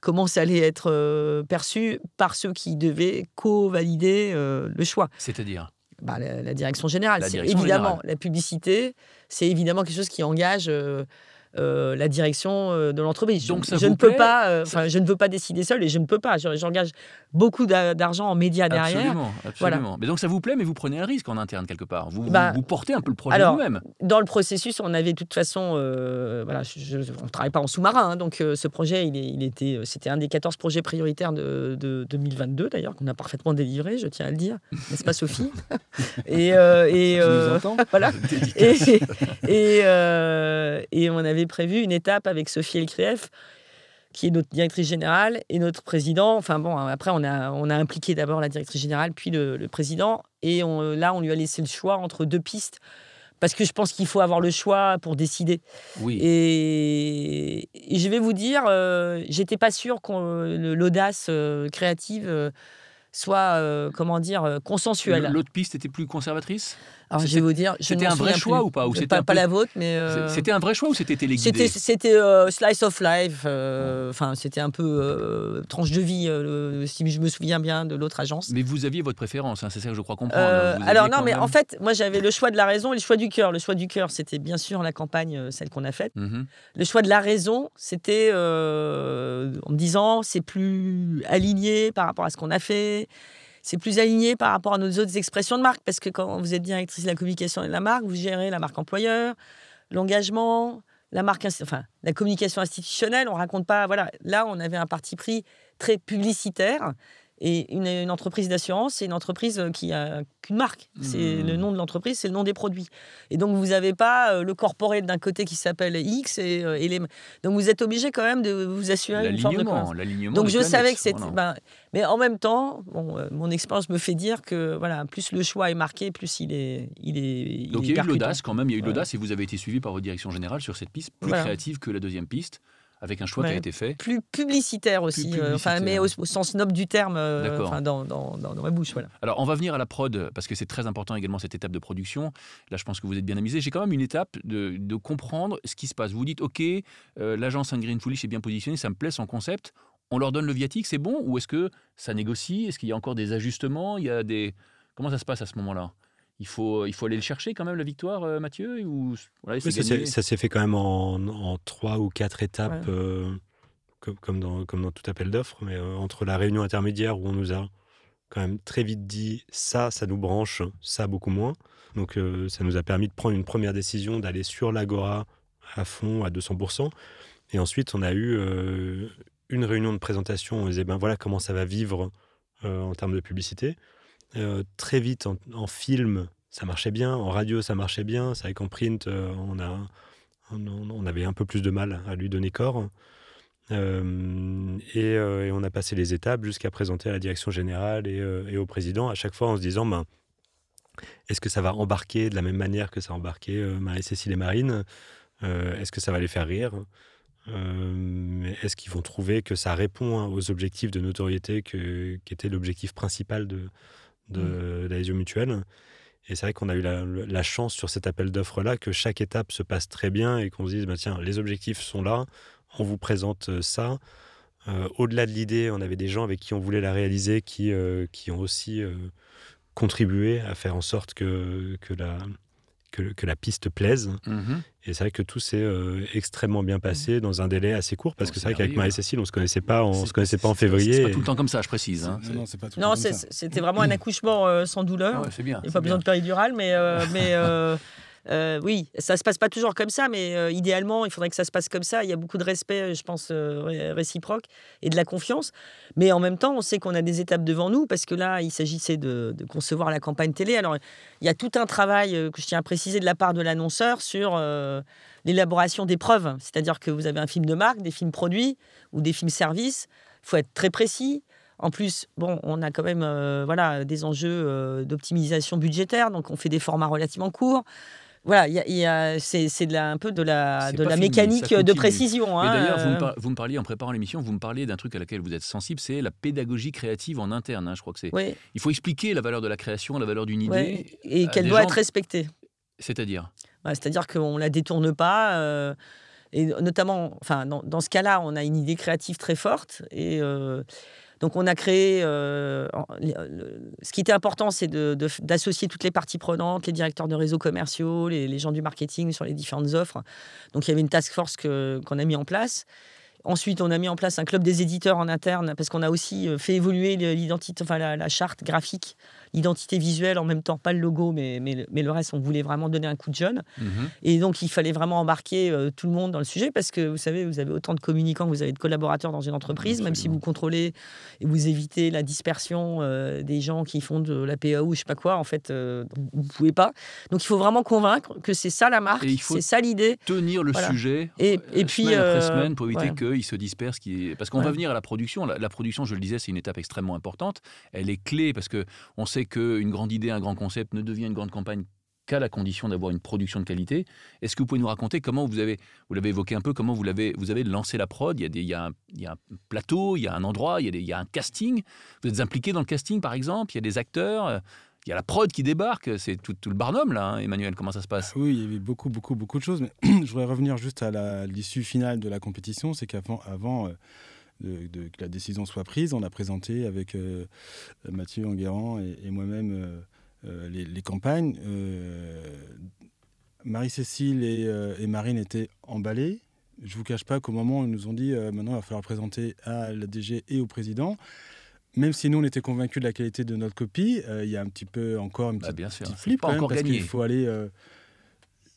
comment ça allait être euh, perçu par ceux qui devaient co-valider euh, le choix. C'est-à-dire? Bah, la, direction générale. c'est évidemment la publicité, c'est évidemment quelque chose qui engage euh, euh, la direction euh, de l'entreprise. Donc je, ne peux pas, je ne veux pas décider seul et je ne peux pas. J'engage beaucoup d'argent en médias derrière. Absolument, absolument. Mais donc ça vous plaît, mais vous prenez un risque en interne quelque part. Vous, bah, vous, portez un peu le projet vous-même. Dans le processus, on avait de toute façon, voilà, on ne travaille pas en sous-marin, hein, donc ce projet, il, il était, c'était un des 14 projets prioritaires de, 2022 d'ailleurs qu'on a parfaitement délivré, je tiens à le dire, n'est-ce pas Sophie? Et, et voilà. et, et, et on avait prévu une étape avec Sophie Elkrief, qui est notre directrice générale, et notre président. Enfin bon, après, on a, on a impliqué d'abord la directrice générale, puis le, président. Et là, on lui a laissé le choix entre deux pistes. Parce que je pense qu'il faut avoir le choix pour décider. Oui. Et, je vais vous dire, euh, j'étais pas sûre que l'audace euh, créative euh, soit, comment dire, consensuelle. L'autre piste était plus conservatrice? Alors, je vais vous dire, c'était un vrai choix ou pas ou Pas, pas la vôtre, mais euh, c'était un vrai choix ou c'était téléguidé C'était euh, slice of life. Euh, enfin, c'était un peu tranche de vie, si je me souviens bien de l'autre agence. Mais vous aviez votre préférence, hein, c'est ça que je crois comprendre. alors non, mais en fait, moi j'avais le choix de la raison et le choix du cœur. Le choix du cœur, c'était bien sûr la campagne, celle qu'on a faite. Mhm. Le choix de la raison, c'était en me disant c'est plus aligné par rapport à ce qu'on a fait c'est plus aligné par rapport à nos autres expressions de marque. Parce que quand vous êtes directrice de la communication et de la marque, vous gérez la marque employeur, l'engagement, la marque, enfin, la communication institutionnelle. On raconte pas. Voilà, là, on avait un parti pris très publicitaire et une, entreprise d'assurance, c'est une entreprise euh, qui a qu'une marque. C'est mmh. le nom de l'entreprise, c'est le nom des produits. Et donc vous n'avez pas euh, le corporate d'un côté qui s'appelle X et, euh, les. Donc vous êtes obligé quand même de vous assurer une forme de. Donc je savais que c'était. Ben, mais en même temps, bon, mon expérience me fait dire que voilà, plus le choix est marqué, plus il est, il est. Donc il y a eu l'audace quand même. Il y a eu l'audace et vous avez été suivi par votre direction générale sur cette piste plus créative que la deuxième piste avec un choix qui a été fait. Plus publicitaire aussi, euh, enfin, mais au, sens noble du terme, euh, dans, dans, dans, ma bouche. Voilà. Alors, on va venir à la prod, parce que c'est très important également cette étape de production. Là, je pense que vous êtes bien amusé. J'ai quand même une étape de, de, comprendre ce qui se passe. Vous dites, OK, euh, l'agence Green Foolish est bien positionnée, ça me plaît son concept. On leur donne le viatique, c'est bon? Ou est-ce que ça négocie? Est-ce qu'il y a encore des ajustements? Il y a des... Comment ça se passe à ce moment-là? Il faut, il faut aller le chercher quand même, la victoire, Mathieu ou, Ça s'est fait quand même en, trois ou quatre étapes comme, dans, comme dans tout appel d'offres, mais euh, entre la réunion intermédiaire où on nous a quand même très vite dit ça, ça nous branche, ça beaucoup moins. Donc euh, ça nous a permis de prendre une première décision d'aller sur l'Agora à fond, à 200%. Et ensuite, on a eu euh, une réunion de présentation. On disait, ben voilà comment ça va vivre en termes de publicité. Très vite, en, film, ça marchait bien. En radio, ça marchait bien. C'est vrai qu'en print, on, a, on, avait un peu plus de mal à lui donner corps. Euh, et, on a passé les étapes jusqu'à présenter à la direction générale et, au président, à chaque fois en se disant ben, est-ce que ça va embarquer de la même manière que ça a embarqué Marie-Cécile et Marine? Euh, Est-ce que ça va les faire rire? Est-ce qu'ils vont trouver que ça répond aux objectifs de notoriété qui était l'objectif principal de, de, mmh. la mutuelle et c'est vrai qu'on a eu la, chance sur cet appel d'offres-là que chaque étape se passe très bien et qu'on se dise, bah, tiens, les objectifs sont là, on vous présente euh, ça. Euh, au-delà de l'idée, on avait des gens avec qui on voulait la réaliser qui, euh, qui ont aussi contribué à faire en sorte que, que, la, que, la piste plaise. Mhm. Et c'est vrai que tout s'est extrêmement bien passé dans un délai assez court, parce que c'est vrai qu'avec Marie-Cécile, on ne se connaissait pas, on se connaissait pas en février. C'est pas tout le temps comme ça, je précise. Hein. Non, c'était vraiment un accouchement sans douleur. Ah c'est bien. Il n'y a pas besoin de péridurale, mais, mais Euh, oui, ça se passe pas toujours comme ça, mais euh, idéalement, il faudrait que ça se passe comme ça. Il y a beaucoup de respect, je pense, euh, réciproque et de la confiance. Mais en même temps, on sait qu'on a des étapes devant nous parce que là, il s'agissait de, concevoir la campagne télé. Alors, il y a tout un travail euh, que je tiens à préciser de la part de l'annonceur sur euh, l'élaboration des preuves. C'est-à-dire que vous avez un film de marque, des films produits ou des films services. Il faut être très précis. En plus, bon, on a quand même euh, voilà, des enjeux euh, d'optimisation budgétaire, donc on fait des formats relativement courts. Voilà, il y a- y a- c'est un peu de la, de la fini, mécanique de précision. Hein, d'ailleurs, vous, me euh, vous me parliez en préparant l'émission, vous me parliez d'un truc à laquelle vous êtes sensible, c'est la pédagogie créative en interne. hein, je crois que c'est. oui, Il faut expliquer la valeur de la création, la valeur d'une idée. ouais, et qu'elle doit gens- être respectée. C'est-à-dire. Ouais, C'est-à-dire qu'on ne la détourne pas. euh, et notamment, enfin, dans, dans ce cas-là, on a une idée créative très forte. Et euh, donc, on a créé. euh, le- ce qui était important, c'est d'associer toutes les parties prenantes, les directeurs de réseaux commerciaux, les, les gens du marketing sur les différentes offres. Donc, il y avait une task force qu'on a mis en place. Ensuite, on a mis en place un club des éditeurs en interne parce qu'on a aussi euh, fait évoluer l'identité, enfin la, la charte graphique, l'identité visuelle en même temps, pas le logo, mais, mais, le- mais le reste, on voulait vraiment donner un coup de jeune. Mhm. Et donc, il fallait vraiment embarquer euh, tout le monde dans le sujet parce que vous savez, vous avez autant de communicants que vous avez de collaborateurs dans une entreprise, même si vous contrôlez et vous évitez la dispersion euh, des gens qui font de la PAO ou je sais pas quoi, en fait, euh, vous ne pouvez pas. Donc, il faut vraiment convaincre que c'est ça la marque, c'est ça l'idée. Tenir le Voilà. sujet Et- et puis, semaine après semaine pour éviter ouais. qu'il se disperse. Parce qu'on Ouais. va venir à la production. La, la production, je le disais, c'est une étape extrêmement importante. Elle est clé parce que on sait qu'une grande idée, un grand concept ne devient une grande campagne qu'à la condition d'avoir une production de qualité. Est-ce que vous pouvez nous raconter comment vous avez, vous l'avez évoqué un peu, comment vous l'avez, vous avez lancé la prod? Il y, a des, il, y a un, plateau, il y a un endroit, il y a, un casting. Vous êtes impliqué dans le casting, par exemple? Il y a des acteurs. Il y a la prod qui débarque. C'est tout, le barnum là, hein, Emmanuel. Comment ça se passe? Oui, il y avait beaucoup, beaucoup, beaucoup de choses. Mais je voudrais revenir juste à l'issue finale de la compétition. C'est qu'avant avant, euh, de, de- que la décision soit prise, on a présenté avec euh, Mathieu Enguerrand et, et moi-même euh, euh, les, les campagnes. Marie-Cécile et, et Marine étaient emballées. Je vous cache pas qu'au moment où ils nous ont dit maintenant il va falloir présenter à la DG et au président, même si nous on était convaincus de la qualité de notre copie, euh, il y a un petit peu encore une Bah, petite Bien sûr. petit C'est flip pas quand même, encore parce qu'il faut aller. euh,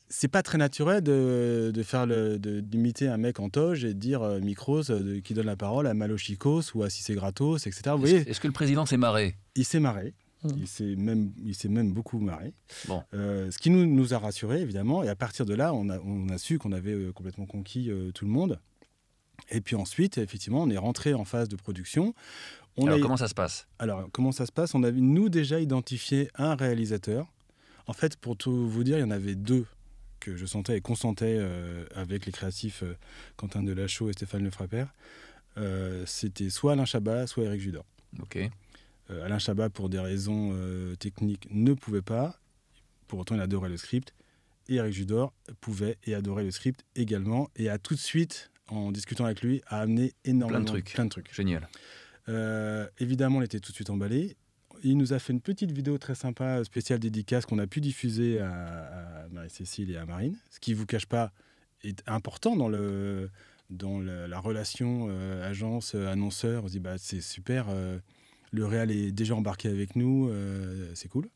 c'est pas très naturel de, de faire le, de- d'imiter un mec en toge et de dire euh, Micros euh, de- qui donne la parole à Malochikos ou à Cissé Gratos, etc. Vous voyez, Est-ce est-ce que le président s'est marré? Il s'est marré. Mm. Il s'est même, il s'est même beaucoup marré. Bon. Euh, ce qui nous, nous a rassurés, évidemment. Et à partir de là, on a, on a su qu'on avait euh, complètement conquis euh, tout le monde. Et puis ensuite, effectivement, on est rentré en phase de production. On Alors a- comment ça se passe? Alors, comment ça se passe? On avait, nous, déjà identifié un réalisateur. En fait, pour tout vous dire, il y en avait deux que je sentais et qu'on sentait euh, avec les créatifs euh, Quentin Delachaux et Stéphane Lefrappert. Euh, C'était soit Alain Chabat, soit Eric Judor. Ok. Alain Chabat, pour des raisons techniques, ne pouvait pas. Pour autant, il adorait le script. Et Eric Judor pouvait et adorait le script également. Et a tout de suite, en discutant avec lui, a amené énormément trucs. Plein de trucs. Génial. Euh, évidemment, on était tout de suite emballé. Il nous a fait une petite vidéo très sympa, spéciale dédicace qu'on a pu diffuser à, à Marie-Cécile et à Marine. Ce qui ne vous cache pas est important dans, le, dans le- la relation euh, agence-annonceur. On se dit, bah, c'est super, euh, le réal est déjà embarqué avec nous, euh, c'est cool.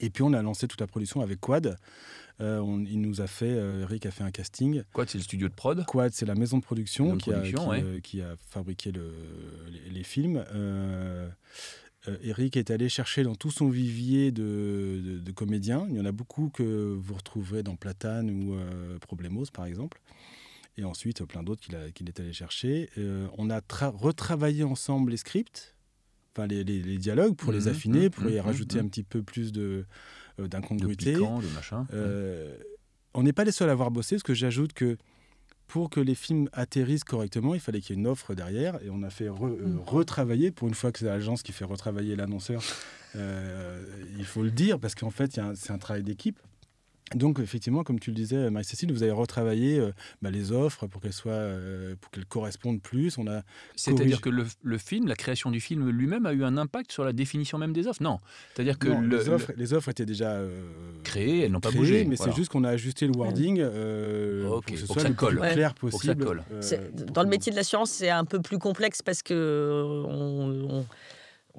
Et puis on a lancé toute la production avec Quad. Euh, on- il nous a fait, euh, Eric a fait un casting. Quoi, c'est le studio de prod Quad, c'est la maison de production, Maison de qui, production, a, qui, ouais. euh, qui a fabriqué le- les, les films. Euh, euh, Eric est allé chercher dans tout son vivier de, de- de comédiens. Il y en a beaucoup que vous retrouverez dans Platane ou euh, Problemos, par exemple. Et ensuite, plein d'autres qu'il a- qu'il est allé chercher. Euh, on a tra- retravaillé ensemble les scripts, enfin les, les- les dialogues, pour les Mhm, affiner, pour mhm, y mhm, rajouter un petit peu plus de, euh, De d'incongruité. piquant, de machin. Euh, on n'est pas les seuls à avoir bossé, parce que j'ajoute que pour que les films atterrissent correctement, il fallait qu'il y ait une offre derrière, et on a fait re- euh, Mm. retravailler, pour une fois que c'est l'agence qui fait retravailler l'annonceur, euh, il faut le dire, parce qu'en fait, c'est un travail d'équipe. Donc, effectivement, comme tu le disais, Marie-Cécile, vous avez retravaillé euh, bah, les offres pour qu'elles soient, euh, pour qu'elles correspondent plus. On a C'est-à-dire que le, le film, la création du film lui-même a eu un impact sur la définition même des offres? Non. C'est-à-dire que non, le, les, offres, les offres étaient déjà euh, créé, elles n'ont pas créées, bougé. mais voilà. c'est juste qu'on a ajusté le wording euh, Ok, pour que ce soit que ça le colle. plus Ouais. clair Pour que ça possible. colle. euh, C'est- pour Dans le métier de l'assurance, c'est un peu plus complexe parce que euh, on, on-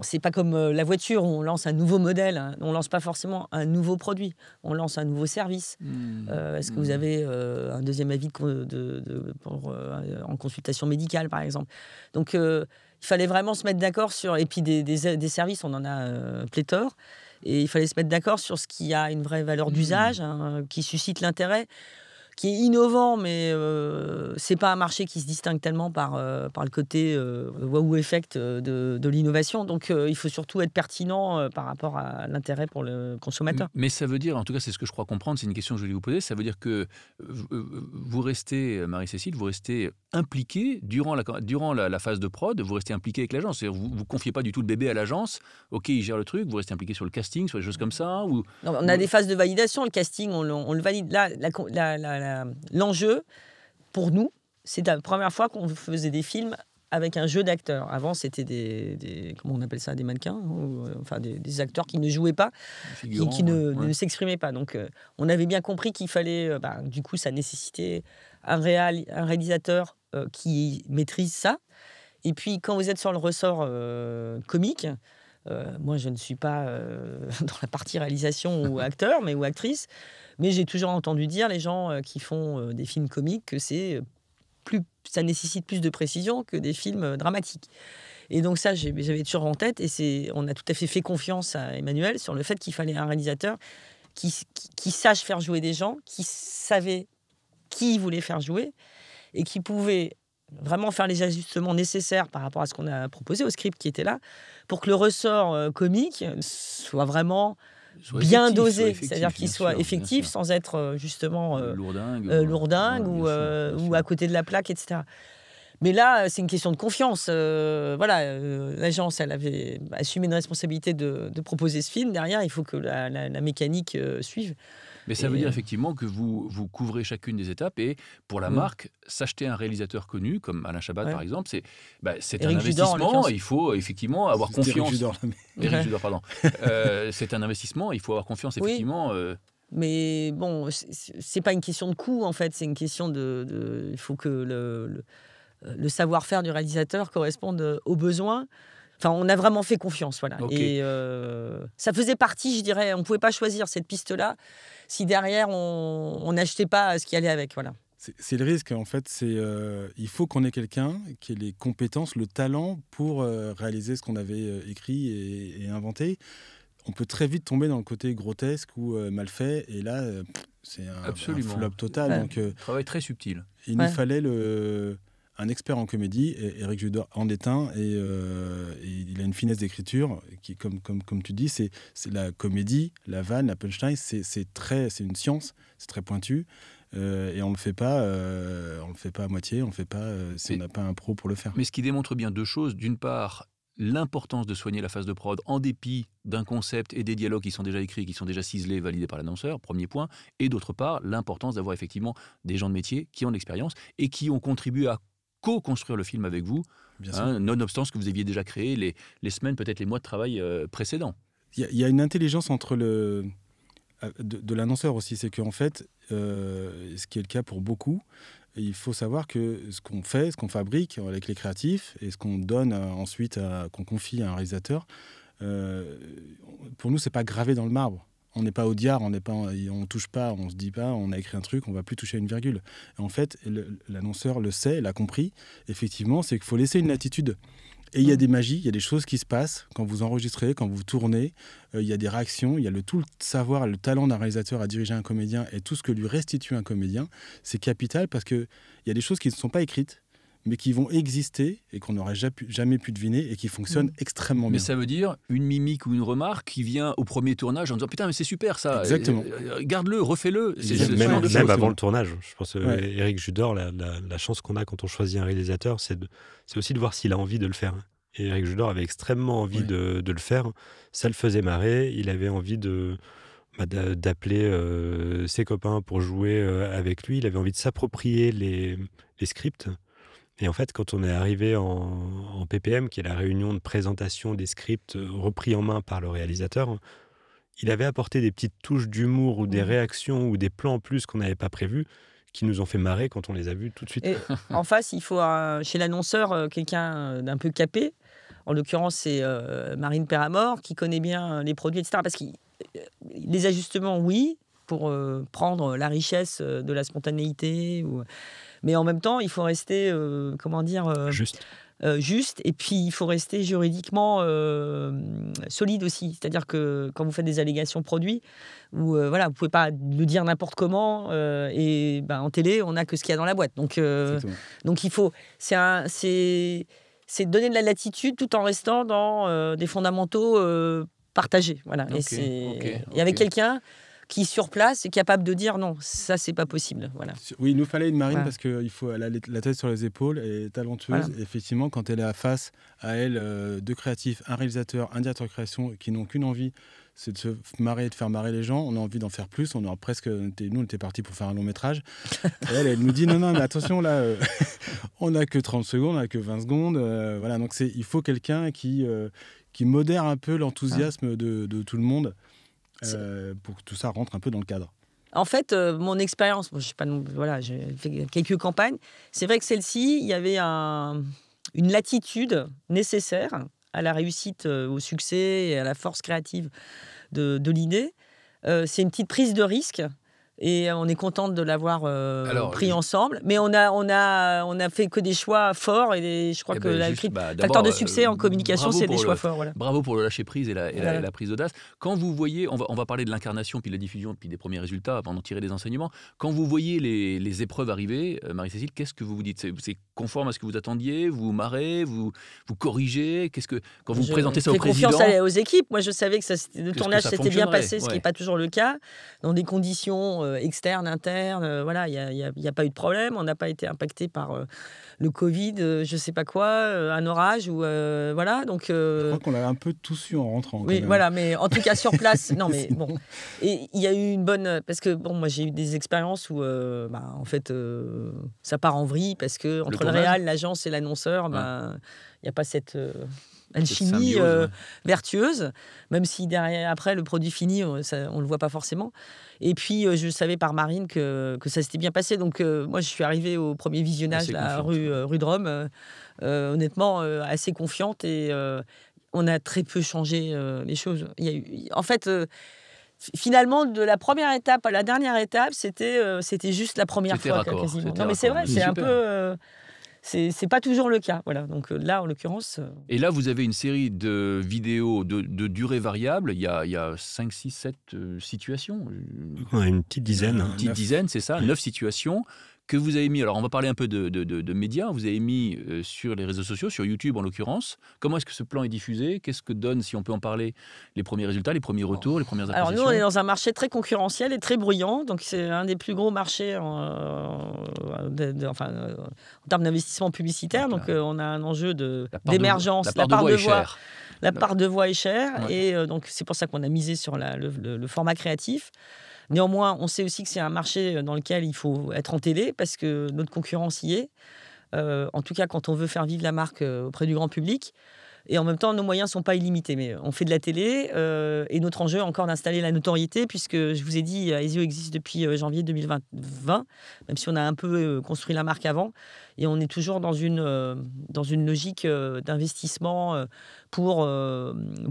c'est pas comme euh, la voiture où on lance un nouveau modèle, hein. on lance pas forcément un nouveau produit, on lance un nouveau service. Mmh. Euh, Est-ce que vous Mmh. avez euh, un deuxième avis de con- de- de- pour, euh, en consultation médicale, par exemple? Donc, il fallait vraiment se mettre d'accord sur. Et puis, des, des- des services, on en a pléthore. Et il fallait se mettre d'accord sur ce qui a une vraie valeur Mmh. d'usage, hein, qui suscite l'intérêt, qui est innovant, mais euh, c'est pas un marché qui se distingue tellement par, euh, par le côté euh, wow effect euh, de, de l'innovation. Donc, euh, il faut surtout être pertinent par rapport à l'intérêt pour le consommateur. Mais ça veut dire, en tout cas, c'est ce que je crois comprendre, c'est une question que je voulais vous poser, ça veut dire que vous restez, Marie-Cécile, vous restez impliqué durant la, durant la, la phase de prod, vous restez impliqué avec l'agence. C'est-à-dire, Vous ne confiez pas du tout le bébé à l'agence, ok, il gère le truc, vous restez impliqué sur le casting, sur des choses comme ça ou... Non, on a des phases de validation, le casting, on, le- on le valide. Là, la con- la- la- l'enjeu, pour nous, c'est la première fois qu'on faisait des films avec un jeu d'acteurs. Avant, c'était des, des- comment on appelle ça, des mannequins, ou, euh, enfin des, des acteurs qui ne jouaient pas, qui, qui ne, ouais. ne s'exprimaient pas. Donc, euh, on avait bien compris qu'il fallait, euh, bah, du coup, ça nécessitait un, réal- un réalisateur euh, qui maîtrise ça. Et puis, quand vous êtes sur le ressort euh, comique, euh, moi, je ne suis pas euh, dans la partie réalisation ou acteur, mais ou actrice, mais j'ai toujours entendu dire les gens euh, qui font euh, des films comiques que c'est euh, plus, ça nécessite plus de précision que des films euh, dramatiques. Et donc ça, j'avais toujours en tête, et c'est, on a tout à fait fait confiance à Emmanuel sur le fait qu'il fallait un réalisateur qui, qui, qui sache faire jouer des gens, qui savait qui il voulait faire jouer, et qui pouvait vraiment faire les ajustements nécessaires par rapport à ce qu'on a proposé au script qui était là, pour que le ressort euh, comique soit vraiment Soit bien dosé, c'est-à-dire qu'il soit effectif sans être euh, justement euh, lourdingue, euh, ou- lourdingue ouais, bien ou, sûr, euh, bien ou sûr. à côté de la plaque, etc. Mais là, c'est une question de confiance. euh, voilà, euh, l'agence, elle avait assumé une responsabilité de, de proposer ce film. Derrière, il faut que la, la- la mécanique euh, suive. Mais ça veut dire euh, effectivement que vous, vous couvrez chacune des étapes et pour la Mm. marque, s'acheter un réalisateur connu comme Alain Chabat Ouais. par exemple, c'est bah, c'est un investissement. Il faut effectivement avoir Eric confiance. Judor, Ouais. Judor, pardon. Euh, c'est un investissement. Il faut avoir confiance Oui. effectivement. euh, Mais bon, c'est- pas une question de coût, en fait. C'est une question de. de- il faut que le, le, le savoir-faire du réalisateur corresponde aux besoins. Enfin, on a vraiment fait confiance, voilà. Et euh, ça faisait partie, je dirais, on pouvait pas choisir cette piste-là si derrière on n'achetait pas ce qui allait avec, voilà. C'est le risque, en fait. C'est euh, il faut qu'on ait quelqu'un qui ait les compétences, le talent pour euh, réaliser ce qu'on avait euh, écrit et, et inventé. On peut très vite tomber dans le côté grotesque ou euh, mal fait, et là, euh, c'est un, un flop total. Ouais. Donc, euh, travail très subtil. il Ouais. nous fallait le, un expert en comédie, Eric Judor en est un, et, euh, et il a une finesse d'écriture qui, comme, comme, comme tu dis, c'est la comédie, la vanne, la punchline, c'est c'est très, c'est une science, c'est très pointu. euh, et on le fait pas, euh, on le fait pas à moitié, on le fait pas si Mais- on n'a pas un pro pour le faire. Mais ce qui démontre bien deux choses. D'une part, l'importance de soigner la phase de prod en dépit d'un concept et des dialogues qui sont déjà écrits, qui sont déjà ciselés, validés par l'annonceur, premier point. Et d'autre part, l'importance d'avoir effectivement des gens de métier qui ont de l'expérience et qui ont contribué à co-construire le film avec vous, hein, nonobstant ce que vous aviez déjà créé les, les semaines, peut-être les mois de travail euh, précédents. Il y, a- il y a une intelligence entre le euh, de, de l'annonceur aussi, c'est qu'en fait, euh, ce qui est le cas pour beaucoup, il faut savoir que ce qu'on fait, ce qu'on fabrique avec les créatifs et ce qu'on donne ensuite, qu'on confie à un réalisateur, euh, pour nous, c'est pas gravé dans le marbre. On n'est pas au diard, on n'est pas, on touche pas, on se dit pas, on a écrit un truc, on va plus toucher à une virgule. Et en fait, l'annonceur le sait, l'a compris. Effectivement, c'est qu'il faut laisser une latitude. Et il y a des magies, il y a des choses qui se passent quand vous enregistrez, quand vous tournez. Euh, il y a des réactions, il y a le tout le savoir, le talent d'un réalisateur à diriger un comédien et tout ce que lui restitue un comédien. C'est capital parce que il y a des choses qui ne sont pas écrites, mais qui vont exister et qu'on n'aurait jamais pu deviner et qui fonctionnent extrêmement Mais bien. ça veut dire une mimique ou une remarque qui vient au premier tournage en disant Putain, mais c'est super ça. Exactement. Euh, euh, Garde-le, refais-le. Même- avant le tournage. Je pense que Ouais. Eric Judor, la, la- la chance qu'on a quand on choisit un réalisateur, c'est aussi de voir s'il a envie de le faire. Et Eric Judor avait extrêmement envie Ouais. de, de le faire. Ça le faisait marrer. Il avait envie de bah, d'a- d'appeler euh, ses copains pour jouer euh, avec lui. Il avait envie de s'approprier les, les scripts. Et en fait, quand on est arrivé en, en PPM, qui est la réunion de présentation des scripts euh, repris en main par le réalisateur, il avait apporté des petites touches d'humour ou des Mhm. réactions ou des plans en plus qu'on n'avait pas prévus qui nous ont fait marrer quand on les a vus tout de suite. Et en face, il faut un- chez l'annonceur euh, quelqu'un euh, d'un peu capé. En l'occurrence, c'est Marine Peramor qui connaît bien les produits, etc. Parce que les ajustements, oui, pour prendre la richesse de la spontanéité. Ou... Mais en même temps, il faut rester, comment dire, juste. Euh, juste. Et puis, il faut rester juridiquement euh, solide aussi. C'est-à-dire que quand vous faites des allégations produits, vous, euh, voilà, vous pouvez pas le dire n'importe comment. et ben, en télé, on n'a que ce qu'il y a dans la boîte. Donc, donc il faut. C'est c'est donner de la latitude tout en restant dans des fondamentaux partagés. Voilà. et, et, avec quelqu'un qui sur place est capable de dire non, ça c'est pas possible. Voilà. Oui, il nous fallait une marine parce qu'il faut elle a la tête sur les épaules et talentueuse. effectivement, quand elle est à face à elle euh, deux créatifs, un réalisateur, un directeur de création qui n'ont qu'une envie, c'est de se marrer, de faire marrer les gens. On a envie d'en faire plus. On a presque, nous, on était parti pour faire un long métrage. Et elle, elle nous dit non, non, mais attention là, euh, on n'a que 30 secondes, on n'a que 20 secondes. Euh, voilà, donc c'est, il faut quelqu'un qui qui modère un peu l'enthousiasme de, de, tout le monde. Euh, pour que tout ça rentre un peu dans le cadre en fait, euh, mon expérience, je sais pas, voilà, j'ai fait quelques campagnes. C'est vrai que celle-ci, il y avait un, une latitude nécessaire à la réussite, euh, au succès et à la force créative de, de l'idée. c'est une petite prise de risque et on est contente de l'avoir euh, pris ensemble. Mais on a, on, a, on a fait que des choix forts et je crois eh que ben, la bah, facteur de succès en euh, communication, c'est des choix forts. Voilà. Bravo pour le lâcher prise et la, la, prise d'audace. Quand vous voyez, on va, on va parler de l'incarnation, puis de la diffusion, puis des premiers résultats avant d'en tirer des enseignements. Quand vous voyez les, les épreuves arriver, euh, Marie-Cécile, qu'est-ce que vous vous dites? C'est conforme à ce que vous attendiez? Vous vous marrez? Vous, vous corrigez? Qu'est-ce que Quand vous présentez ça au président? confiance aux équipes. Moi, je savais que ça, le tournage s'était bien passé, ce qui n'est pas toujours le cas, dans des conditions euh, externes, internes. Euh, voilà, il n'y a, pas eu de problème. On n'a pas été impacté par euh, le Covid, je ne sais pas quoi, un orage ou voilà. Donc, je crois qu'on a un peu tous eu en rentrant. Oui, voilà, mais en tout cas sur place, non, mais bon. Et il y a eu une bonne parce que bon, moi j'ai eu des expériences où, bah, en fait, ça part en vrille parce que entre le, réal, l'agence et l'annonceur, ben, il n'y a pas cette alchimie euh, vertueuse, même si derrière, après, le produit fini, on ne le voit pas forcément. Et puis, euh, je savais par Marine que, que ça s'était bien passé. Donc, euh, moi, je suis arrivée au premier visionnage, la rue, rue de Rome, honnêtement, assez confiante. Et on a très peu changé les choses. Il y a eu, en fait finalement, de la première étape à la dernière étape, c'était c'était juste la première fois quasiment. Non, mais c'est vrai, c'est un peu c'est pas toujours le cas. Voilà. Donc euh, là, en l'occurrence. Euh, Et là, vous avez une série de vidéos de, durée variable. Il y a, il y a 5, 6, 7 situations. une petite dizaine. Une petite dizaine, c'est ça. 9 situations que vous avez mis, alors on va parler un peu de, de, médias, vous avez mis euh, sur les réseaux sociaux, sur YouTube en l'occurrence. Comment est-ce que ce plan est diffusé? Qu'est-ce que donne, si on peut en parler, les premiers résultats, les premiers retours, les premières Alors nous, on est dans un marché très concurrentiel et très bruyant, donc c'est un des plus gros marchés en, enfin, en termes d'investissement publicitaire, donc, euh, on a un enjeu d'émergence. La, part de voix La part de voix est chère, et euh, donc c'est pour ça qu'on a misé sur le format créatif. Néanmoins, on sait aussi que c'est un marché dans lequel il faut être en télé parce que notre concurrence y est. Euh, en tout cas, quand on veut faire vivre la marque euh, auprès du grand public. Et en même temps, nos moyens ne sont pas illimités. Mais on fait de la télé euh, et notre enjeu est encore d'installer la notoriété, puisque je vous ai dit, Aesio existe depuis euh, janvier 2020, même si on a un peu euh, construit la marque avant. Et on est toujours dans une, dans une logique d'investissement pour,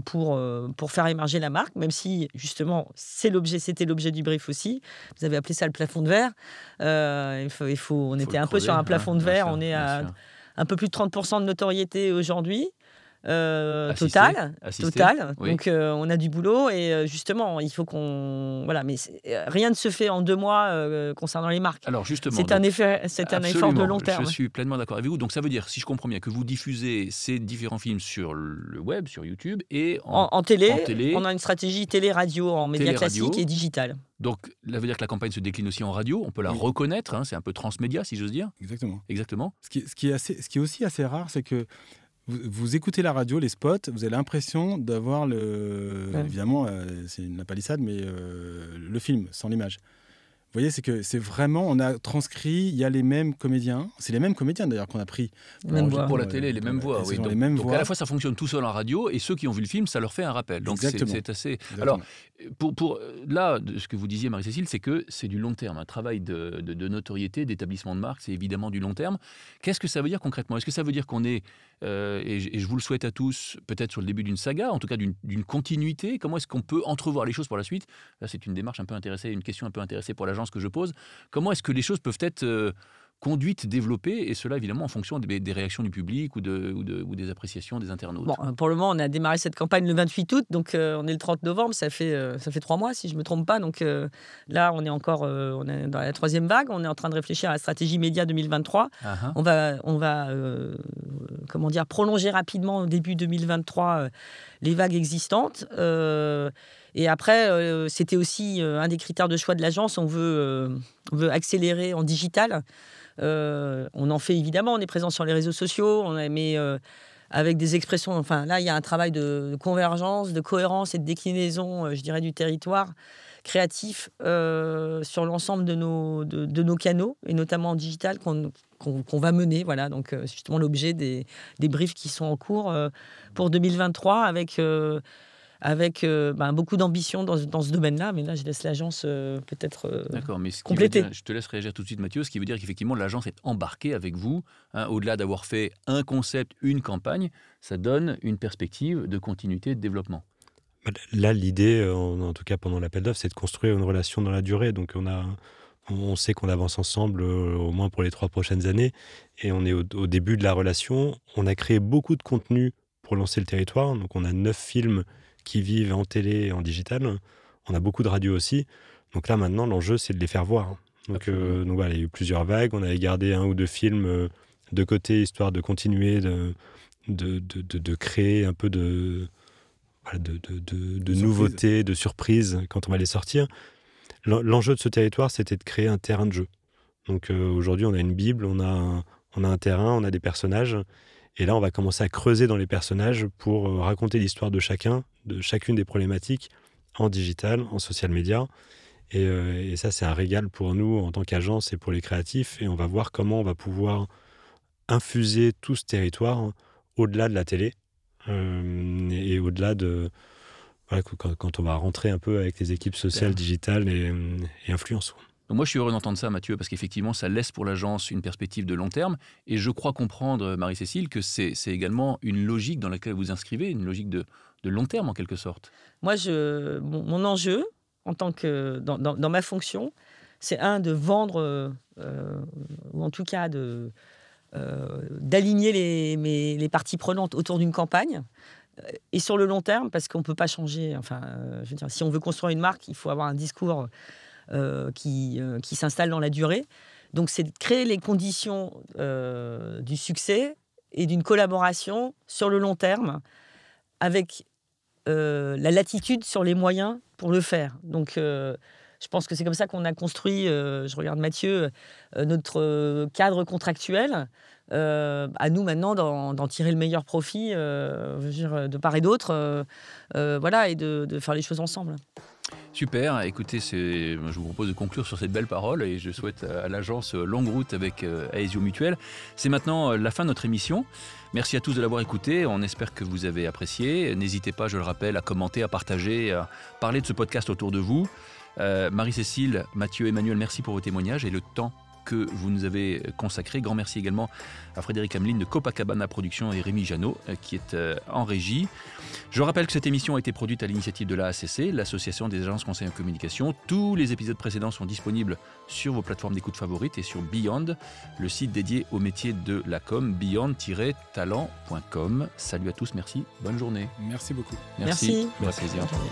pour, pour faire émerger la marque, même si justement c'est l'objet, c'était l'objet du brief aussi. Vous avez appelé ça le plafond de verre. il faut, il faut, on était un peu sur un plafond de verre. on est à un peu plus de 30% de notoriété aujourd'hui. Euh, total, total. Donc euh, on a du boulot et euh, justement il faut qu'on voilà, mais rien ne se fait en deux mois concernant les marques. Alors justement, c'est un effet, c'est un effort de long terme. Je suis pleinement d'accord avec vous. Donc ça veut dire, si je comprends bien, que vous diffusez ces différents films sur le web, sur YouTube et en, télé, On a une stratégie télé-radio en médias classiques et digital. Donc, ça veut dire que la campagne se décline aussi en radio. On peut la reconnaître. Hein, c'est un peu transmédia, si j'ose dire. Exactement. Exactement. Ce qui, ce qui, est assez, ce qui est aussi assez rare, c'est que vous, écoutez la radio, les spots, vous avez l'impression d'avoir le. Évidemment, euh, c'est une palissade, mais euh, le film, sans l'image. Voyez, c'est que c'est vraiment, on a transcrit, il y a les mêmes comédiens, c'est les mêmes comédiens d'ailleurs qu'on a pris. Même voix. Pour la télé, les mêmes voix. Oui. Donc, les mêmes donc voix. à la fois, ça fonctionne tout seul en radio, et ceux qui ont vu le film, ça leur fait un rappel. Donc c'est Exactement. c'est assez. Exactement. Alors, pour, pour là, de ce que vous disiez, Marie-Cécile, c'est que c'est du long terme. Un travail de, de- de notoriété, d'établissement de marque, c'est évidemment du long terme. Qu'est-ce que ça veut dire concrètement? Est-ce que ça veut dire qu'on est, euh, et, je- et je vous le souhaite à tous, peut-être sur le début d'une saga, en tout cas d'une d'une continuité? Comment est-ce qu'on peut entrevoir les choses pour la suite? Là, c'est une démarche un peu intéressée, une question un peu intéressée pour l'agence que je pose. Comment est-ce que les choses peuvent être euh, conduites, développées, et cela évidemment en fonction des, des réactions du public ou, de, ou, de- ou des appréciations des internautes? Bon, euh, pour le moment, on a démarré cette campagne le 28 août, donc euh, on est le 30 novembre, ça fait, euh, ça fait trois mois si je ne me trompe pas. Donc là, on est encore on est dans la troisième vague, on est en train de réfléchir à la stratégie média 2023. Ah, ah. On va, on va comment dire, prolonger rapidement au début 2023 euh, les vagues existantes. Et après, euh, c'était aussi euh, un des critères de choix de l'agence. On veut, euh, on veut accélérer en digital. On en fait évidemment, on est présent sur les réseaux sociaux, on a, mais avec des expressions. Enfin, là, il y a un travail de, convergence, de cohérence et de déclinaison, je dirais, du territoire créatif sur l'ensemble de nos, de, nos canaux, et notamment en digital, qu'on qu'on- va mener. Voilà, donc justement l'objet des, des briefs qui sont en cours pour 2023 avec, avec euh, ben, beaucoup d'ambition dans, ce- dans ce domaine-là. Mais là, je laisse l'agence euh, peut-être. euh, D'accord, mais ce qui compléter. dire- je te laisse réagir tout de suite, Mathieu. Ce qui veut dire qu'effectivement, l'agence est embarquée avec vous. hein, Au-delà d'avoir fait un concept, une campagne, ça donne une perspective de continuité de développement. Là, l'idée, en, en tout cas pendant l'appel d'offres, c'est de construire une relation dans la durée. Donc, on, a, on sait qu'on avance ensemble euh, au moins pour les trois prochaines années. Et on est au, au début de la relation. On a créé beaucoup de contenu pour lancer le territoire. Donc, on a neuf films qui vivent en télé et en digital. On a beaucoup de radio aussi. Donc là, maintenant, l'enjeu, c'est de les faire voir. Donc, euh, donc voilà, il y a eu plusieurs vagues. On avait gardé un ou deux films euh, de côté, histoire de continuer de, de, de, de- de créer un peu de, de, de, de- de surprise. nouveautés, de surprises quand on va les sortir. L'en- L'enjeu de ce territoire, c'était de créer un terrain de jeu. Donc euh, aujourd'hui, on a une Bible, on a, un, on a un terrain, on a des personnages. Et là, on va commencer à creuser dans les personnages pour euh, raconter l'histoire de chacun, de chacune des problématiques en digital, en social media. Et, euh, et ça, c'est un régal pour nous en tant qu'agence et pour les créatifs. Et on va voir comment on va pouvoir infuser tout ce territoire au-delà de la télé euh, et, et au-delà de. Voilà, quand, quand on va rentrer un peu avec les équipes sociales, digitales et, et influence. Donc moi, je suis heureux d'entendre ça, Mathieu, parce qu'effectivement, ça laisse pour l'agence une perspective de long terme. Et je crois comprendre, Marie-Cécile, que c'est également une logique dans laquelle vous inscrivez, une logique de, long terme en quelque sorte. Moi, mon, enjeu, en tant que dans, ma fonction, c'est un de vendre, euh, euh, ou en tout cas de euh, d'aligner les, les parties prenantes autour d'une campagne. Euh, Et sur le long terme, parce qu'on ne peut pas changer. Enfin, euh, je veux dire, si on veut construire une marque, il faut avoir un discours euh, qui, euh, qui s'installe dans la durée. Donc, c'est de créer les conditions euh, du succès et d'une collaboration sur le long terme avec euh, la latitude sur les moyens pour le faire. Donc, euh, je pense que c'est comme ça qu'on a construit, euh, je regarde Mathieu, euh, notre euh, cadre contractuel. Euh, à nous maintenant d'en tirer le meilleur profit, euh, de part et d'autre, euh, euh, voilà, et de faire les choses ensemble. Super, écoutez, je vous propose de conclure sur cette belle parole et je souhaite à l'agence euh, longue route avec euh, Aesio Mutuel. C'est maintenant euh, la fin de notre émission. Merci à tous de l'avoir écouté. On espère que vous avez apprécié. N'hésitez pas, je le rappelle, à commenter, à partager, à parler de ce podcast autour de vous. Euh, Marie-Cécile, Mathieu, Emmanuel, merci pour vos témoignages et le temps que vous nous avez consacré. Grand merci également à Frédéric Hamelin de Copacabana Productions et Rémi Janot euh, qui est euh, en régie. Je rappelle que cette émission a été produite à l'initiative de l'AACC, l'Association des agences conseils en communication. Tous les épisodes précédents sont disponibles sur vos plateformes d'écoute favorites et sur Beyond, le site dédié au métier de la com, beyond-talent.com. Salut à tous, merci, bonne journée. Merci beaucoup. Merci. Plaisir. Bonne journée.